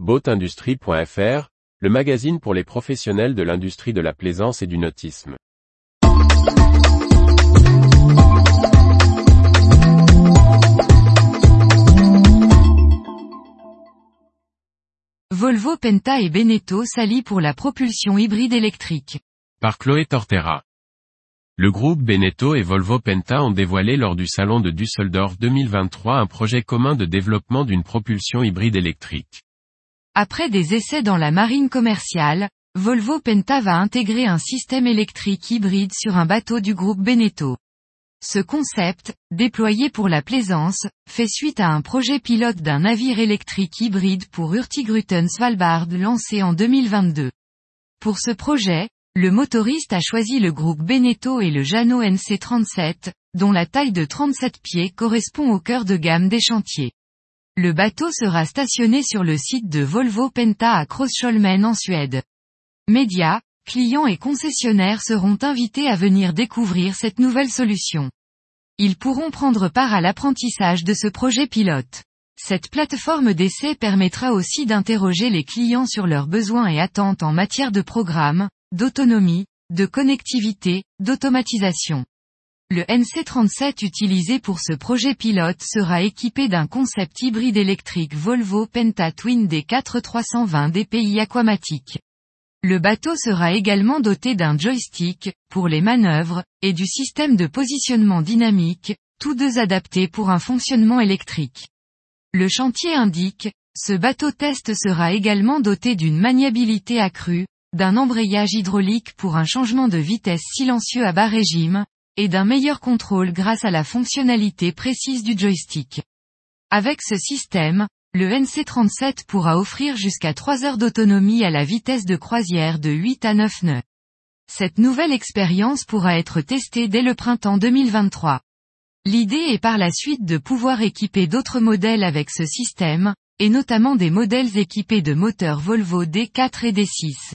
Boatindustrie.fr, le magazine pour les professionnels de l'industrie de la plaisance et du nautisme. Volvo Penta et Beneteau s'allient pour la propulsion hybride électrique. Par Chloé Tortera. Le groupe Beneteau et Volvo Penta ont dévoilé lors du salon de Düsseldorf 2023 un projet commun de développement d'une propulsion hybride électrique. Après des essais dans la marine commerciale, Volvo Penta va intégrer un système électrique hybride sur un bateau du groupe Beneteau. Ce concept, déployé pour la plaisance, fait suite à un projet pilote d'un navire électrique hybride pour Hurtigruten Svalbard lancé en 2022. Pour ce projet, le motoriste a choisi le groupe Beneteau et le Jano NC37, dont la taille de 37 pieds correspond au cœur de gamme des chantiers. Le bateau sera stationné sur le site de Volvo Penta à Krosholmen en Suède. Médias, clients et concessionnaires seront invités à venir découvrir cette nouvelle solution. Ils pourront prendre part à l'apprentissage de ce projet pilote. Cette plateforme d'essai permettra aussi d'interroger les clients sur leurs besoins et attentes en matière de programme, d'autonomie, de connectivité, d'automatisation. Le NC37 utilisé pour ce projet pilote sera équipé d'un concept hybride électrique Volvo Penta Twin D4320 DPI aquamatique. Le bateau sera également doté d'un joystick, pour les manœuvres, et du système de positionnement dynamique, tous deux adaptés pour un fonctionnement électrique. Le chantier indique, ce bateau test sera également doté d'une maniabilité accrue, d'un embrayage hydraulique pour un changement de vitesse silencieux à bas régime, et d'un meilleur contrôle grâce à la fonctionnalité précise du joystick. Avec ce système, le NC37 pourra offrir jusqu'à 3 heures d'autonomie à la vitesse de croisière de 8 à 9 nœuds. Cette nouvelle expérience pourra être testée dès le printemps 2023. L'idée est par la suite de pouvoir équiper d'autres modèles avec ce système, et notamment des modèles équipés de moteurs Volvo D4 et D6.